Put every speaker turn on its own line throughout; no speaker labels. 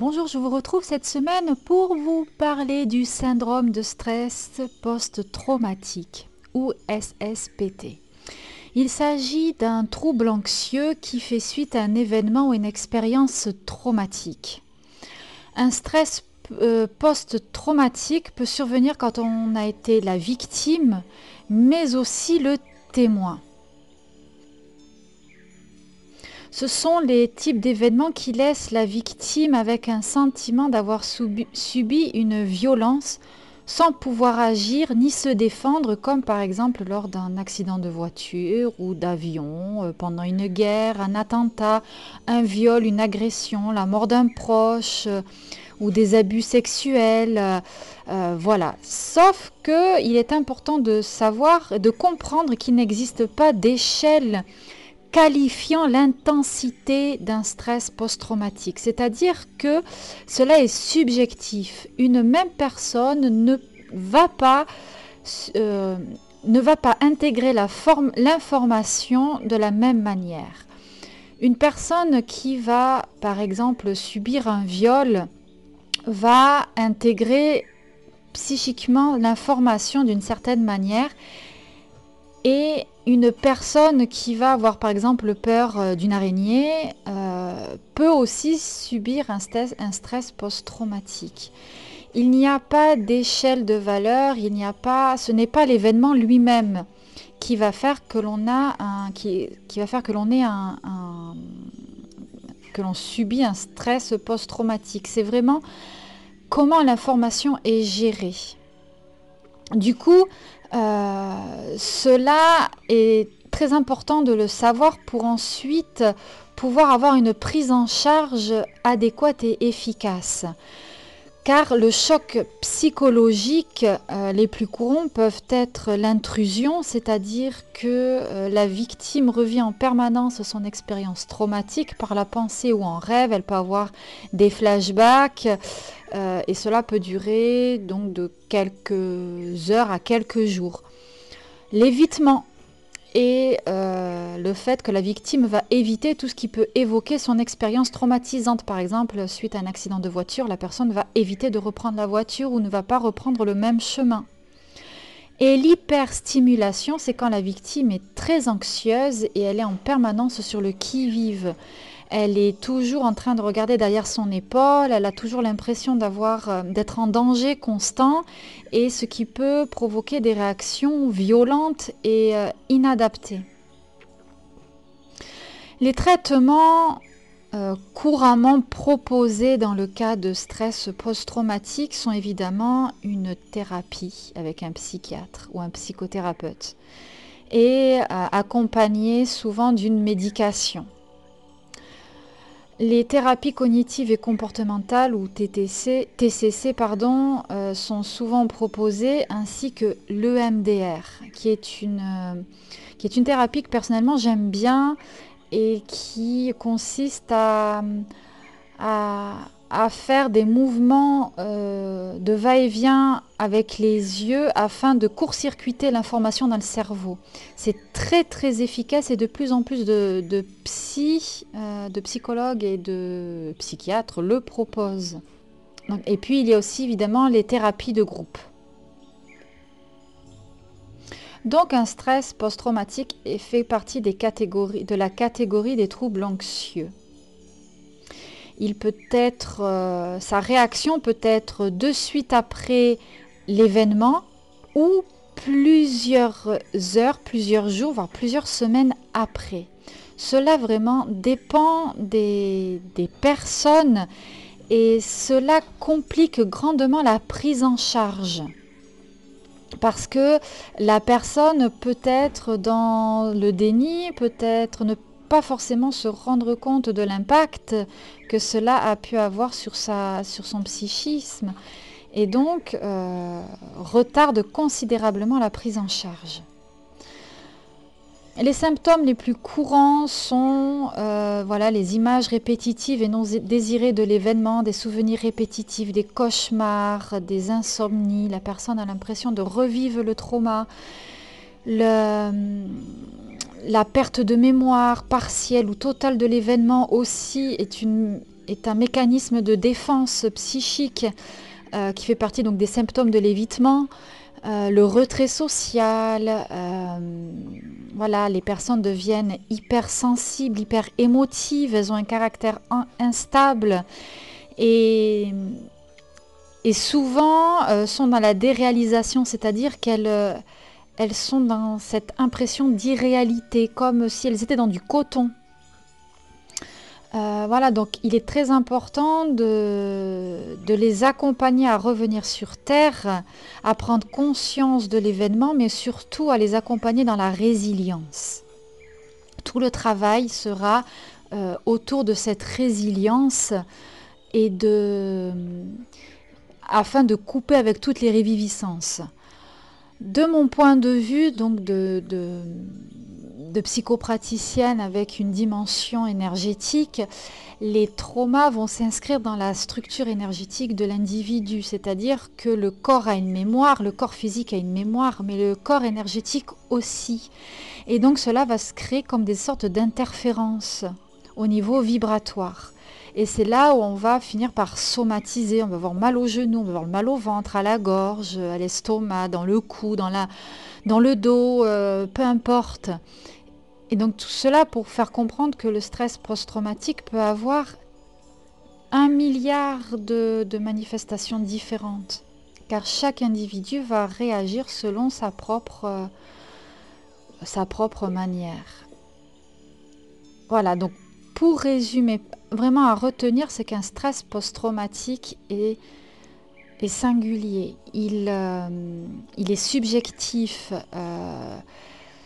Bonjour, je vous retrouve cette semaine pour vous parler du syndrome de stress post-traumatique ou SSPT. Il s'agit d'un trouble anxieux qui fait suite à un événement ou une expérience traumatique. Un stress euh, post-traumatique peut survenir quand on a été la victime, mais aussi le témoin. Ce sont les types d'événements qui laissent la victime avec un sentiment d'avoir subi, une violence sans pouvoir agir ni se défendre, comme par exemple lors d'un accident de voiture ou d'avion, euh, pendant une guerre, un attentat, un viol, une agression, la mort d'un proche euh, ou des abus sexuels. Euh, voilà. Sauf qu'il est important de savoir, de comprendre qu'il n'existe pas d'échelle qualifiant l'intensité d'un stress post-traumatique. C'est-à-dire que cela est subjectif. Une même personne ne va pas, euh, ne va pas intégrer l'information de la même manière. Une personne qui va, par exemple, subir un viol va intégrer psychiquement l'information d'une certaine manière et une personne qui va avoir par exemple peur euh, d'une araignée euh, peut aussi subir un stress, post-traumatique. Il n'y a pas d'échelle de valeur, il n'y a pas, ce n'est pas l'événement lui-même qui va faire que l'on a un, qui, va faire que l'on ait un, que l'on subit un stress post-traumatique. C'est vraiment comment l'information est gérée. Du coup, euh, cela est très important de le savoir pour ensuite pouvoir avoir une prise en charge adéquate et efficace. Car le choc psychologique euh, les plus courants peuvent être l'intrusion, c'est-à-dire que euh, la victime revient en permanence son expérience traumatique par la pensée ou en rêve. Elle peut avoir des flashbacks, euh, et cela peut durer donc de quelques heures à quelques jours. L'évitement et euh, le fait que la victime va éviter tout ce qui peut évoquer son expérience traumatisante. Par exemple, suite à un accident de voiture, la personne va éviter de reprendre la voiture ou ne va pas reprendre le même chemin. Et l'hyperstimulation, c'est quand la victime est très anxieuse et elle est en permanence sur le qui-vive. Elle est toujours en train de regarder derrière son épaule, elle a toujours l'impression d'avoir euh, d'être en danger constant et ce qui peut provoquer des réactions violentes et euh, inadaptées. Les traitements euh, couramment proposés dans le cas de stress post-traumatique sont évidemment une thérapie avec un psychiatre ou un psychothérapeute et accompagnés souvent d'une médication. Les thérapies cognitives et comportementales ou TTC, TCC pardon, euh, sont souvent proposées ainsi que l'EMDR qui, est une, euh, qui est une thérapie que personnellement j'aime bien et qui consiste à, à à faire des mouvements euh, de va-et-vient avec les yeux afin de court-circuiter l'information dans le cerveau. C'est très très efficace et de plus en plus de, psy, euh, de psychologues et de psychiatres le proposent. et puis il y a aussi évidemment les thérapies de groupe. Donc un stress post-traumatique fait partie des catégories, de la catégorie des troubles anxieux il peut être, euh, sa réaction peut être de suite après l'événement ou plusieurs heures, plusieurs jours, voire plusieurs semaines après. Cela vraiment dépend des, des personnes et cela complique grandement la prise en charge parce que la personne peut être dans le déni, peut-être ne pas forcément se rendre compte de l'impact que cela a pu avoir sur, sa, sur son psychisme et donc euh, retarde considérablement la prise en charge. Les symptômes les plus courants sont euh, voilà, les images répétitives et non désirées de l'événement, des souvenirs répétitifs, des cauchemars, des insomnies. La personne a l'impression de revivre le trauma. La perte de mémoire partielle ou totale de l'événement aussi est, un mécanisme de défense psychique euh, qui fait partie donc des symptômes de l'évitement. Euh, le retrait social, euh, voilà, les personnes deviennent hypersensibles, hyper émotives, elles ont un caractère instable et, souvent sont dans la déréalisation, c'est-à-dire qu'elles elles sont dans cette impression d'irréalité, comme si elles étaient dans du coton. Euh, voilà, donc il est très important de, les accompagner à revenir sur Terre, à prendre conscience de l'événement, mais surtout à les accompagner dans la résilience. Tout le travail sera euh, autour de cette résilience et afin de couper avec toutes les réviviscences. De mon point de vue, donc de de psychopraticienne avec une dimension énergétique, les traumas vont s'inscrire dans la structure énergétique de l'individu, c'est-à-dire que le corps a une mémoire, le corps physique a une mémoire, mais le corps énergétique aussi. Et donc cela va se créer comme des sortes d'interférences au niveau vibratoire. Et c'est là où on va finir par somatiser, on va avoir mal au genou, on va avoir mal au ventre, à la gorge, à l'estomac, dans le cou, dans, la, dans le dos, euh, peu importe. Et donc tout cela pour faire comprendre que le stress post-traumatique peut avoir un milliard de, manifestations différentes, car chaque individu va réagir selon sa propre, sa propre manière. Voilà, donc pour résumer, vraiment à retenir, c'est qu'un stress post-traumatique est, singulier, il, euh, il, est subjectif. Euh,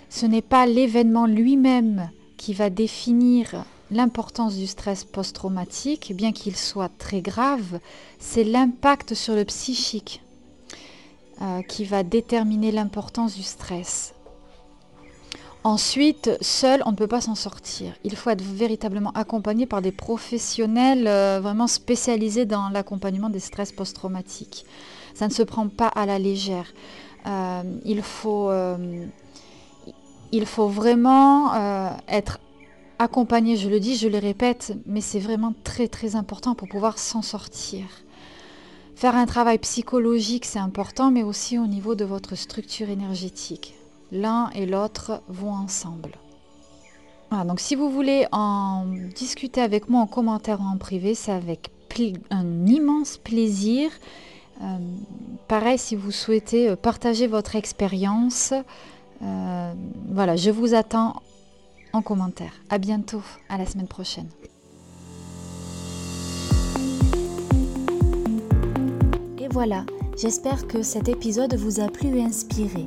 ce n'est pas l'événement lui-même qui va définir l'importance du stress post-traumatique, bien qu'il soit très grave, c'est l'impact sur le psychique euh, qui va déterminer l'importance du stress. Ensuite, seul, on ne peut pas s'en sortir. Il faut être véritablement accompagné par des professionnels euh, vraiment spécialisés dans l'accompagnement des stress post-traumatiques. Ça ne se prend pas à la légère. Euh, il faut il faut vraiment euh, être accompagné, je le dis, je le répète, mais c'est vraiment très très important pour pouvoir s'en sortir. Faire un travail psychologique, c'est important, mais aussi au niveau de votre structure énergétique. L'un et l'autre vont ensemble. donc si vous voulez en discuter avec moi en commentaire ou en privé, c'est avec un immense plaisir. Euh, pareil, si vous souhaitez euh, partager votre expérience, euh, voilà, je vous attends en commentaire. À bientôt, à la semaine prochaine.
Et voilà, j'espère que cet épisode vous a plu et inspiré.